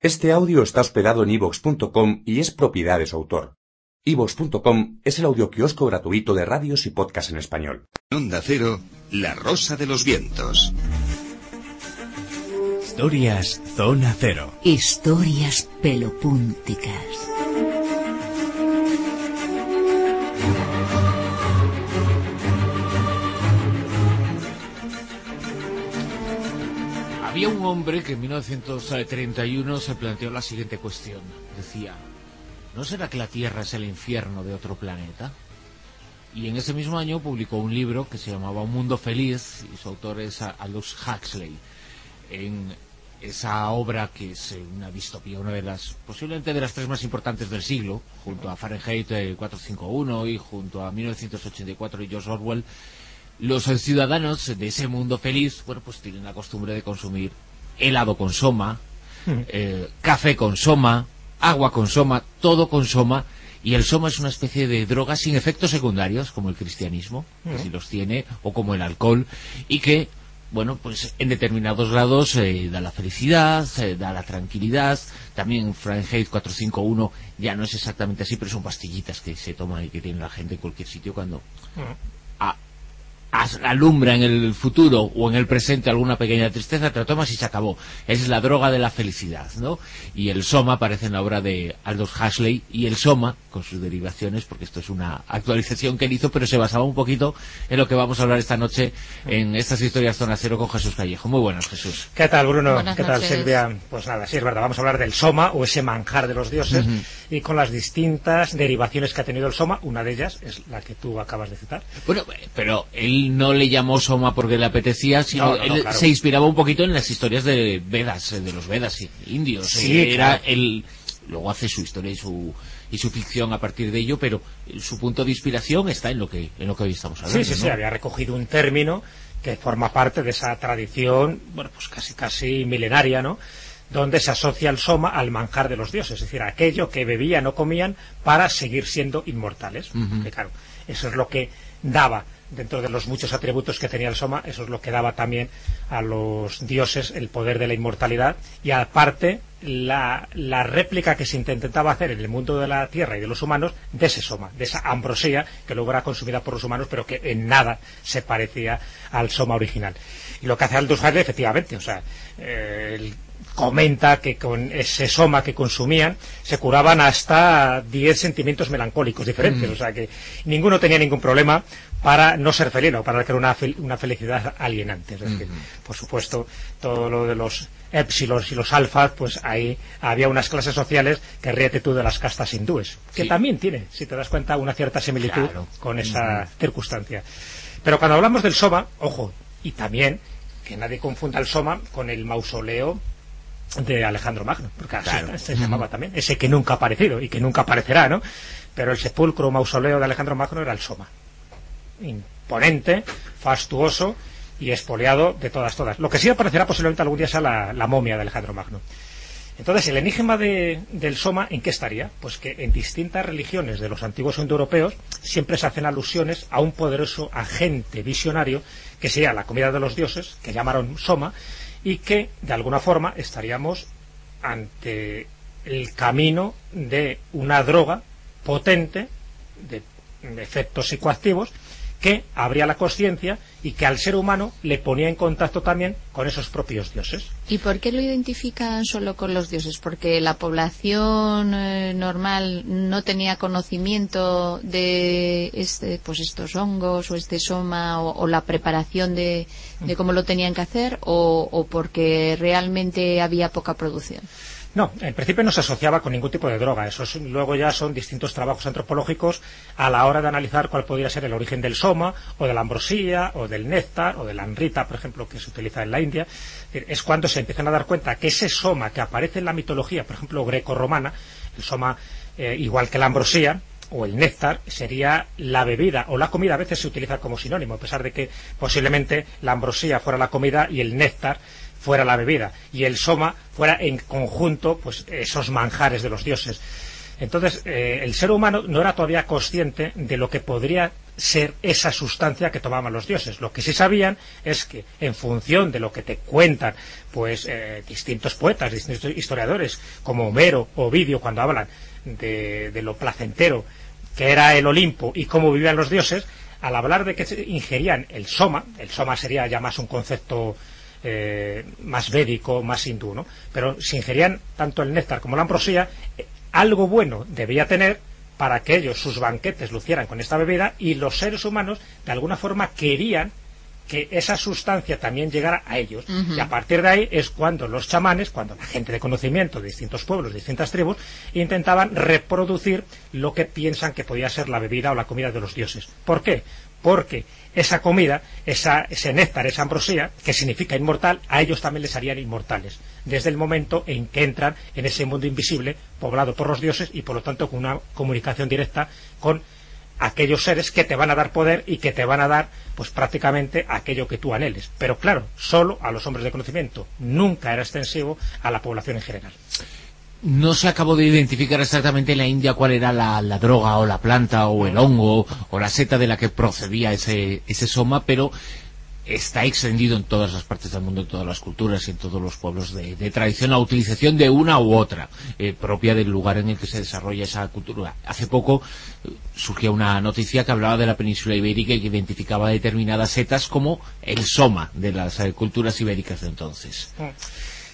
Este audio está hospedado en ivox.com y es propiedad de su autor. ivox.com es el audioquiosco gratuito de radios y podcasts en español. Onda Cero, La Rosa de los Vientos. Historias Zona Cero. Historias pelopúnticas. Había un hombre que en 1931 se planteó la siguiente cuestión. Decía, ¿no será que la Tierra es el infierno de otro planeta? Y en ese mismo año publicó un libro que se llamaba Un mundo feliz y su autor es Aldous Huxley. En esa obra que es una distopía, una de las, posiblemente de las tres más importantes del siglo, junto a Fahrenheit 451 y junto a 1984 y George Orwell, los ciudadanos de ese mundo feliz, bueno, pues tienen la costumbre de consumir helado con soma, eh, café con soma, agua con soma, todo con soma, y el soma es una especie de droga sin efectos secundarios, como el cristianismo, que si los tiene, o como el alcohol, y que, bueno, pues en determinados grados eh, da la felicidad, eh, da la tranquilidad, también Fahrenheit 451 ya no es exactamente así, pero son pastillitas que se toman y que tiene la gente en cualquier sitio cuando a- as- alumbra en el futuro o en el presente alguna pequeña tristeza, te lo tomas y se acabó. Es la droga de la felicidad, ¿no? Y el Soma aparece en la obra de Aldous Huxley y el Soma, con sus derivaciones, porque esto es una actualización que él hizo, pero se basaba un poquito en lo que vamos a hablar esta noche en estas historias Zona Cero con Jesús Callejo. Muy buenas, Jesús. ¿Qué tal, Bruno? Buenas ¿Qué tal. Silvia? Pues nada, sí es verdad, vamos a hablar del soma o ese manjar de los dioses y con las distintas derivaciones que ha tenido el soma. Una de ellas es la que tú acabas de citar. Bueno, pero él no le llamó Soma porque le apetecía, sino No, no, no, él claro. se inspiraba un poquito en las historias de Vedas, eh, de los Vedas indios. Sí, Era claro. el luego hace su historia y su y su ficción a partir de ello, pero su punto de inspiración está en lo que en lo que hoy estamos hablando. Sí, sí, sí, había recogido un término que forma parte de esa tradición, bueno, pues casi casi milenaria, ¿no? donde se asocia el soma al manjar de los dioses, es decir, aquello que bebían o comían para seguir siendo inmortales. Que, claro, eso es lo que daba, dentro de los muchos atributos que tenía el soma, eso es lo que daba también a los dioses el poder de la inmortalidad y aparte la, la réplica que se intentaba hacer en el mundo de la tierra y de los humanos de ese soma, de esa ambrosía que luego era consumida por los humanos pero que en nada se parecía al soma original. Y lo que hace Aldous Huxley, efectivamente, o sea, eh, comenta que con ese soma que consumían se curaban hasta 10 sentimientos melancólicos diferentes, o sea que ninguno tenía ningún problema para no ser feliz o para era una, fel- una felicidad alienante. Es decir, por supuesto, todo lo de los épsilos y los alfas, pues ahí había unas clases sociales que ríete tú de las castas hindúes, que Sí. también tiene, si te das cuenta, una cierta similitud Claro. con esa circunstancia. Pero cuando hablamos del soma, ojo, y también que nadie confunda el soma con el mausoleo de Alejandro Magno, porque así Claro. se llamaba también, ese que nunca ha aparecido y que nunca aparecerá, ¿no? Pero el sepulcro mausoleo de Alejandro Magno era el Soma. Imponente, fastuoso y espoliado de todas, todas. Lo que sí aparecerá posiblemente algún día sea la, la momia de Alejandro Magno. Entonces, el enigma de- del Soma, ¿en qué estaría? Pues que en distintas religiones de los antiguos indoeuropeos siempre se hacen alusiones a un poderoso agente visionario que sería la comida de los dioses, que llamaron Soma, y que, de alguna forma, estaríamos ante el camino de una droga potente, de efectos psicoactivos, que abría la conciencia y que al ser humano le ponía en contacto también con esos propios dioses. ¿Y por qué lo identifican solo con los dioses? ¿Porque la población eh, normal no tenía conocimiento de este, pues estos hongos o este soma o, la preparación de, cómo lo tenían que hacer o porque realmente había poca producción? No, en principio no se asociaba con ningún tipo de droga. Eso es- luego ya son distintos trabajos antropológicos a la hora de analizar cuál podría ser el origen del soma, o de la ambrosía, o del néctar, o de la anrita, por ejemplo, que se utiliza en la India, es cuando se empiezan a dar cuenta que ese soma que aparece en la mitología, por ejemplo, greco-romana, el soma eh, igual que la ambrosía, o el néctar sería la bebida o la comida a veces se utiliza como sinónimo a pesar de que posiblemente la ambrosía fuera la comida y el néctar fuera la bebida y el soma fuera en conjunto pues esos manjares de los dioses entonces eh, el ser humano no era todavía consciente de lo que podría ser esa sustancia que tomaban los dioses. Lo que sí sabían es que en función de lo que te cuentan pues eh, distintos poetas, distintos historiadores, como Homero o Ovidio cuando hablan de, de lo placentero que era el Olimpo y cómo vivían los dioses, al hablar de que ingerían el soma, el soma sería ya más un concepto eh, más védico, más hindú, ¿no? Pero si ingerían tanto el néctar como la ambrosía, eh, algo bueno debía tener para que ellos, sus banquetes, lucieran con esta bebida y los seres humanos, de alguna forma, querían que esa sustancia también llegara a ellos. Y a partir de ahí es cuando los chamanes, cuando la gente de conocimiento de distintos pueblos, de distintas tribus, intentaban reproducir lo que piensan que podía ser la bebida o la comida de los dioses. ¿Por qué? Porque esa comida, ese néctar, esa ambrosía, que significa inmortal, a ellos también les harían inmortales, desde el momento en que entran en ese mundo invisible, poblado por los dioses y por lo tanto con una comunicación directa con aquellos seres que te van a dar poder y que te van a dar pues prácticamente aquello que tú anheles. Pero claro, solo a los hombres de conocimiento. Nunca era extensivo a la población en general. No se acabó de identificar exactamente en la India cuál era la, droga o la planta o el hongo o la seta de la que procedía ese, soma, pero está extendido en todas las partes del mundo, en todas las culturas y en todos los pueblos de, tradición la utilización de una u otra, eh, propia del lugar en el que se desarrolla esa cultura. Hace poco eh, surgió una noticia que hablaba de la península ibérica y que identificaba determinadas setas como el soma de las eh, culturas ibéricas de entonces.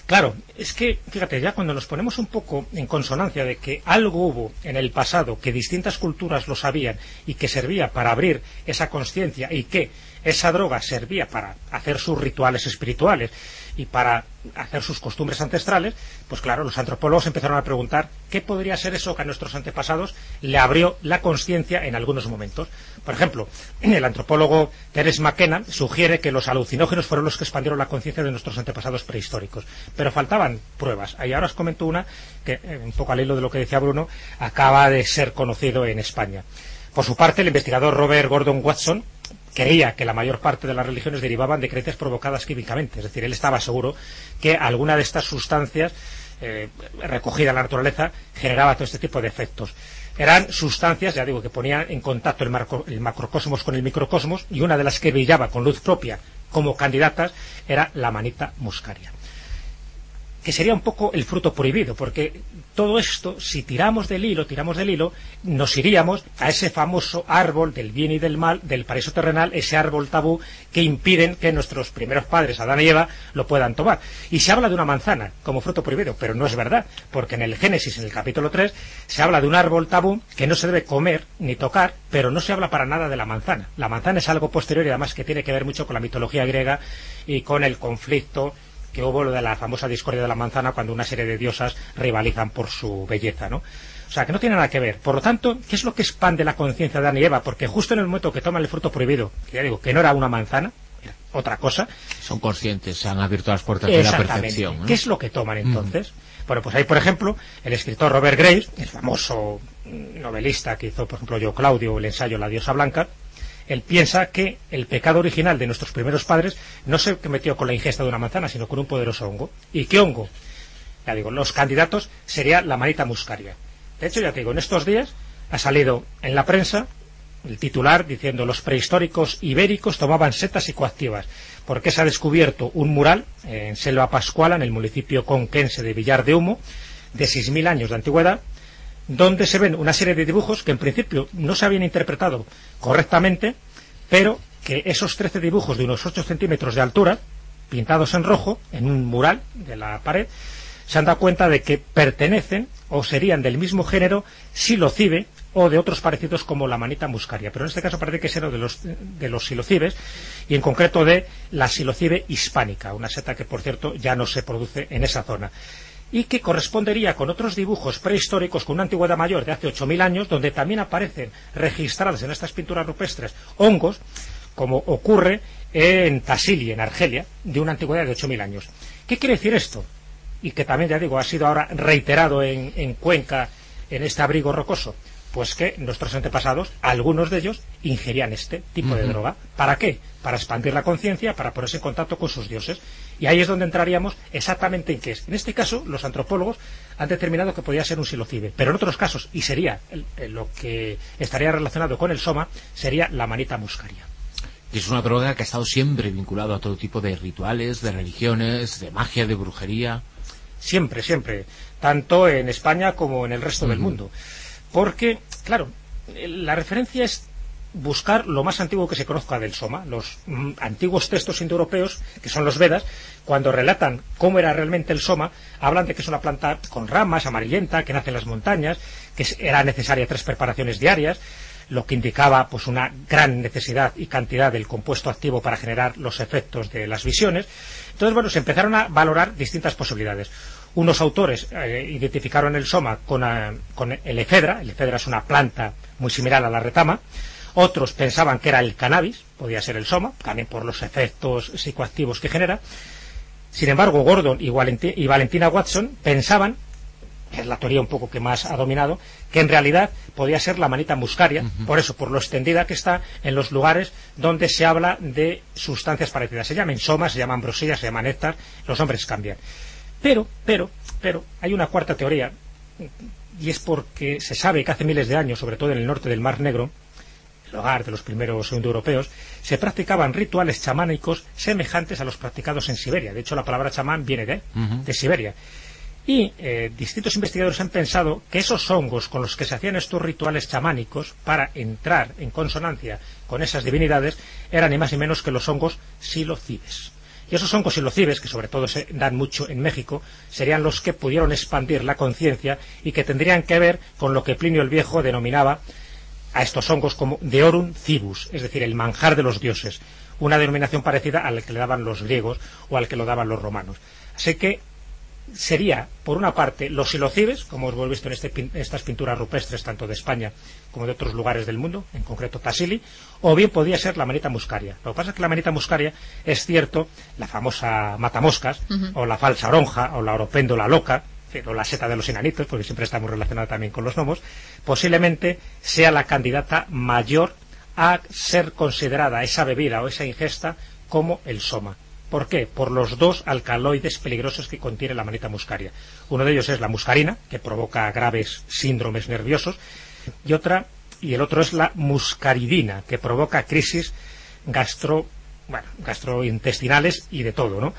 Claro, es que, fíjate, ya cuando nos ponemos un poco en consonancia de que algo hubo en el pasado, que distintas culturas lo sabían y que servía para abrir esa conciencia y que esa droga servía para hacer sus rituales espirituales y para hacer sus costumbres ancestrales, pues claro, los antropólogos empezaron a preguntar qué podría ser eso que a nuestros antepasados le abrió la conciencia en algunos momentos. Por ejemplo, el antropólogo Teres McKenna sugiere que los alucinógenos fueron los que expandieron la conciencia de nuestros antepasados prehistóricos, pero faltaban pruebas. Y ahora os comento una que, eh, un poco al hilo de lo que decía Bruno, acaba de ser conocido en España. Por su parte, el investigador Robert Gordon Watson creía que la mayor parte de las religiones derivaban de creencias provocadas químicamente. Es decir, él estaba seguro que alguna de estas sustancias eh, recogida en la naturaleza generaba todo este tipo de efectos. Eran sustancias, ya digo, que ponían en contacto el, el macrocosmos con el microcosmos y una de las que brillaba con luz propia como candidatas era la manita muscaria que sería un poco el fruto prohibido, porque todo esto, si tiramos del hilo, tiramos del hilo, nos iríamos a ese famoso árbol del bien y del mal, del paraíso terrenal, ese árbol tabú que impiden que nuestros primeros padres, Adán y Eva, lo puedan tomar. Y se habla de una manzana como fruto prohibido, pero no es verdad, porque en el Génesis, en el capítulo 3, se habla de un árbol tabú que no se debe comer ni tocar, pero no se habla para nada de la manzana. La manzana es algo posterior y además que tiene que ver mucho con la mitología griega y con el conflicto que hubo lo de la famosa discordia de la manzana cuando una serie de diosas rivalizan por su belleza, ¿no? O sea, que no tiene nada que ver. Por lo tanto, ¿qué es lo que expande la conciencia de Adán y Eva? Porque justo en el momento que toman el fruto prohibido, que ya digo, que no era una manzana, era otra cosa. Son conscientes, se han abierto las puertas de la percepción. ¿Qué es lo que toman entonces? Bueno, pues hay, por ejemplo, el escritor Robert Graves, el famoso novelista que hizo, por ejemplo, Yo Claudio, el ensayo La diosa blanca, él piensa que el pecado original de nuestros primeros padres no se metió con la ingesta de una manzana, sino con un poderoso hongo. ¿Y qué hongo? Ya digo, los candidatos sería la manita muscaria. De hecho, ya te digo, en estos días ha salido en la prensa el titular diciendo los prehistóricos ibéricos tomaban setas psicoactivas porque se ha descubierto un mural en Selva Pascuala, en el municipio conquense de Villar de Humo, de 6.000 años de antigüedad, donde se ven una serie de dibujos que en principio no se habían interpretado correctamente, pero que esos 13 dibujos de unos 8 centímetros de altura, pintados en rojo, en un mural de la pared, se han dado cuenta de que pertenecen o serían del mismo género silocibe o de otros parecidos como la manita muscaria. Pero en este caso parece que es de los, de los silocibes y en concreto de la silocibe hispánica, una seta que por cierto ya no se produce en esa zona y que correspondería con otros dibujos prehistóricos con una antigüedad mayor de hace 8.000 años, donde también aparecen registrados en estas pinturas rupestres hongos como ocurre en Tassili, en Argelia, de una antigüedad de 8.000 años. ¿Qué quiere decir esto? Y que también, ya digo, ha sido ahora reiterado en Cuenca, en este abrigo rocoso. Pues que nuestros antepasados, algunos de ellos, ingerían este tipo de droga. ¿Para qué? Para expandir la conciencia, para ponerse en contacto con sus dioses. Y ahí es donde entraríamos exactamente en qué es. En este caso, los antropólogos han determinado que podía ser un silocibe. Pero en otros casos, y sería el- el- lo que estaría relacionado con el soma, sería la manita muscaria. Y es una droga que ha estado siempre vinculado a todo tipo de rituales, de religiones, de magia, de brujería. Siempre, siempre. Tanto en España como en el resto del mundo. Porque, claro, la referencia es buscar lo más antiguo que se conozca del Soma. Los mm, antiguos textos indoeuropeos, que son los Vedas, cuando relatan cómo era realmente el Soma, hablan de que es una planta con ramas, amarillenta, que nace en las montañas, que era necesaria tres preparaciones diarias, lo que indicaba pues una gran necesidad y cantidad del compuesto activo para generar los efectos de las visiones. Entonces, bueno, se empezaron a valorar distintas posibilidades. Unos autores eh, identificaron el soma con, con el efedra. El efedra es una planta muy similar a la retama. Otros pensaban que era el cannabis, podía ser el soma, también por los efectos psicoactivos que genera. Sin embargo, Gordon y, Valenti- y Valentina Watson pensaban, que es la teoría un poco que más ha dominado, que en realidad podía ser la manita muscaria, por eso, por lo extendida que está en los lugares donde se habla de sustancias parecidas. Se llaman somas, se llaman brosillas, se llaman néctar, los hombres cambian. Pero, pero, pero, hay una cuarta teoría, y es porque se sabe que hace miles de años, sobre todo en el norte del Mar Negro, el hogar de los primeros indoeuropeos, se practicaban rituales chamánicos semejantes a los practicados en Siberia. De hecho, la palabra chamán viene de Siberia. Y eh, distintos investigadores han pensado que esos hongos con los que se hacían estos rituales chamánicos para entrar en consonancia con esas divinidades eran ni más ni menos que los hongos silocibes. Y esos hongos silocibes, que sobre todo se dan mucho en México, serían los que pudieron expandir la conciencia y que tendrían que ver con lo que Plinio el Viejo denominaba a estos hongos como Deorum cibus, es decir, el manjar de los dioses, una denominación parecida al que le daban los griegos o al que lo daban los romanos. Así que sería, por una parte, los silocibes, como hemos visto en este estas pinturas rupestres tanto de España como de otros lugares del mundo, en concreto Tassili, o bien podía ser la manita muscaria. Lo que pasa es que la manita muscaria es cierto, la famosa matamoscas, o la falsa oronja, o la oropéndola loca, o la seta de los enanitos, porque siempre está muy relacionada también con los gnomos, posiblemente sea la candidata mayor a ser considerada esa bebida o esa ingesta como el soma. ¿Por qué? Por los dos alcaloides peligrosos que contiene la manita muscaria. Uno de ellos es la muscarina, que provoca graves síndromes nerviosos, y otra y el otro es la muscaridina, que provoca crisis gastro, gastrointestinales y de todo, ¿no?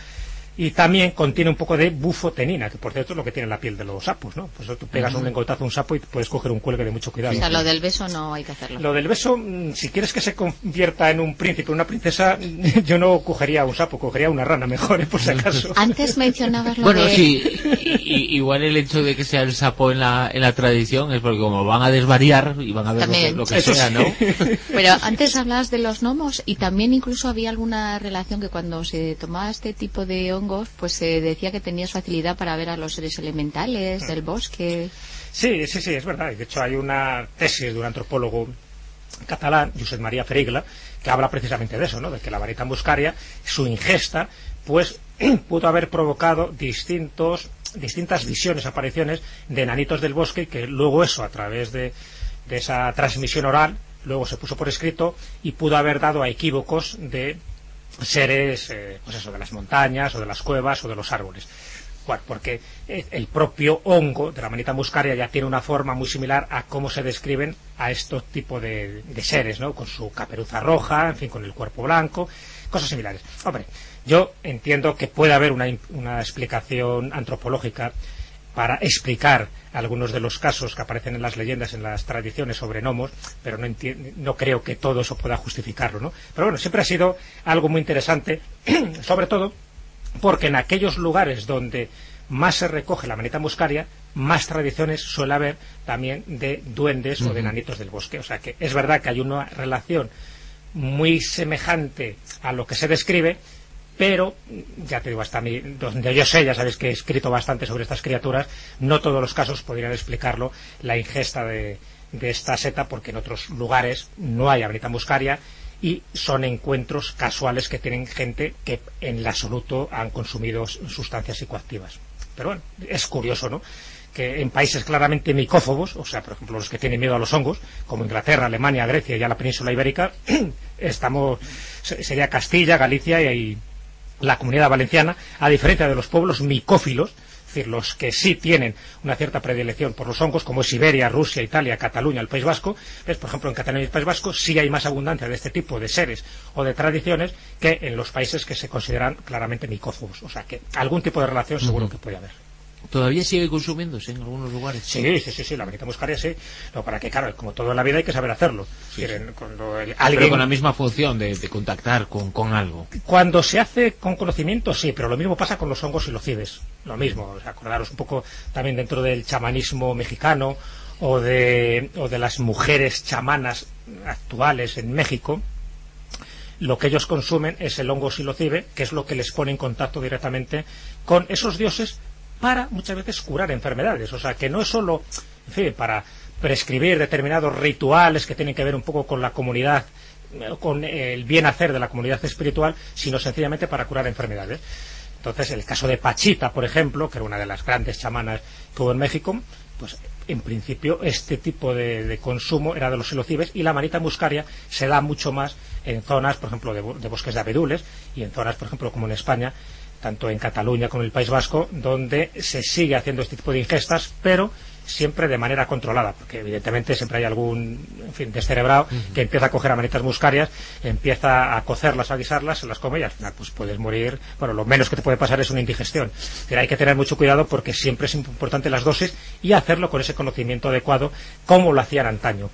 Y también contiene un poco de bufotenina, que por cierto es lo que tiene la piel de los sapos, ¿no? Pues tú pegas un lengotazo a un sapo y puedes coger un cuelgue de mucho cuidado. O sea, lo del beso no hay que hacerlo. Lo del beso, mm, si quieres que se convierta en un príncipe o una princesa, yo no cogería un sapo, cogería una rana mejor, ¿eh? por si acaso. Antes mencionabas lo Bueno, de... sí, igual el hecho de que sea el sapo en la, en la tradición es porque como van a desvariar y van a ver lo que, lo sea, sí. ¿no? Pero antes hablabas de los gnomos y también incluso había alguna relación que cuando se tomaba este tipo de hongos, pues se decía que tenías facilidad para ver a los seres elementales del bosque. Sí, sí, sí, es verdad. De hecho, hay una tesis de un antropólogo catalán, Josep María Ferigla, que habla precisamente de eso, ¿no? De que la varita muscaria, su ingesta, pues pudo haber provocado distintos, distintas visiones, apariciones de enanitos del bosque y que luego eso, a través de, de esa transmisión oral, luego se puso por escrito y pudo haber dado a equívocos de seres, eh, pues eso, de las montañas o de las cuevas o de los árboles. Bueno, porque eh, el propio hongo de la manita muscaria ya tiene una forma muy similar a cómo se describen a estos tipos de, de seres, ¿no? Con su caperuza roja, en fin, con el cuerpo blanco, cosas similares. Hombre, yo entiendo que puede haber una, una explicación antropológica para explicar algunos de los casos que aparecen en las leyendas, en las tradiciones sobre gnomos, pero no, no creo que todo eso pueda justificarlo, ¿no? Pero bueno, siempre ha sido algo muy interesante, sobre todo porque en aquellos lugares donde más se recoge la manita muscaria, más tradiciones suele haber también de duendes o de nanitos del bosque. O sea que es verdad que hay una relación muy semejante a lo que se describe, pero ya te digo, hasta mí, donde yo sé, ya sabéis que he escrito bastante sobre estas criaturas, no todos los casos podrían explicarlo la ingesta de, esta seta, porque en otros lugares no hay amanita muscaria y son encuentros casuales que tienen gente que en el absoluto han consumido sustancias psicoactivas. Pero bueno, es curioso, ¿no? que en países claramente micófobos, o sea, por ejemplo, los que tienen miedo a los hongos, como Inglaterra, Alemania, Grecia y ya la península ibérica, estamos, sería Castilla, Galicia y, la comunidad valenciana, a diferencia de los pueblos micófilos, es decir, los que sí tienen una cierta predilección por los hongos, como es Siberia, Rusia, Italia, Cataluña, el País Vasco, ¿ves? por ejemplo, en Cataluña y el País Vasco sí hay más abundancia de este tipo de seres o de tradiciones que en los países que se consideran claramente micófobos. O sea, que algún tipo de relación seguro que puede haber. ¿Todavía sigue consumiéndose en algunos lugares? Sí, sí, sí, sí, la manita muscaria sí. No, para que, claro, como todo en la vida hay que saber hacerlo. Cuando alguien... Pero con la misma función de, contactar con, con, algo. Cuando se hace con conocimiento, sí, pero lo mismo pasa con los hongos y los cibes. Lo mismo, o sea, acordaros un poco también dentro del chamanismo mexicano o de, o de las mujeres chamanas actuales en México, lo que ellos consumen es el hongo silocibe, que es lo que les pone en contacto directamente con esos dioses para muchas veces curar enfermedades. O sea, que no es solo, en fin, para prescribir determinados rituales que tienen que ver un poco con la comunidad, eh, con el bien hacer de la comunidad espiritual, sino sencillamente para curar enfermedades. Entonces, el caso de Pachita, por ejemplo, que era una de las grandes chamanas que hubo en México, pues en principio este tipo de, consumo era de los silocibes y la manita muscaria se da mucho más en zonas, por ejemplo, de, de bosques de abedules y en zonas, por ejemplo, como en España, tanto en Cataluña como en el País Vasco, donde se sigue haciendo este tipo de ingestas, pero siempre de manera controlada, porque evidentemente siempre hay algún, en fin, descerebrado que empieza a coger a manitas muscarias, empieza a cocerlas, a guisarlas, se las come y al final pues puedes morir, bueno, lo menos que te puede pasar es una indigestión. Pero hay que tener mucho cuidado porque siempre es importante las dosis y hacerlo con ese conocimiento adecuado como lo hacían antaño.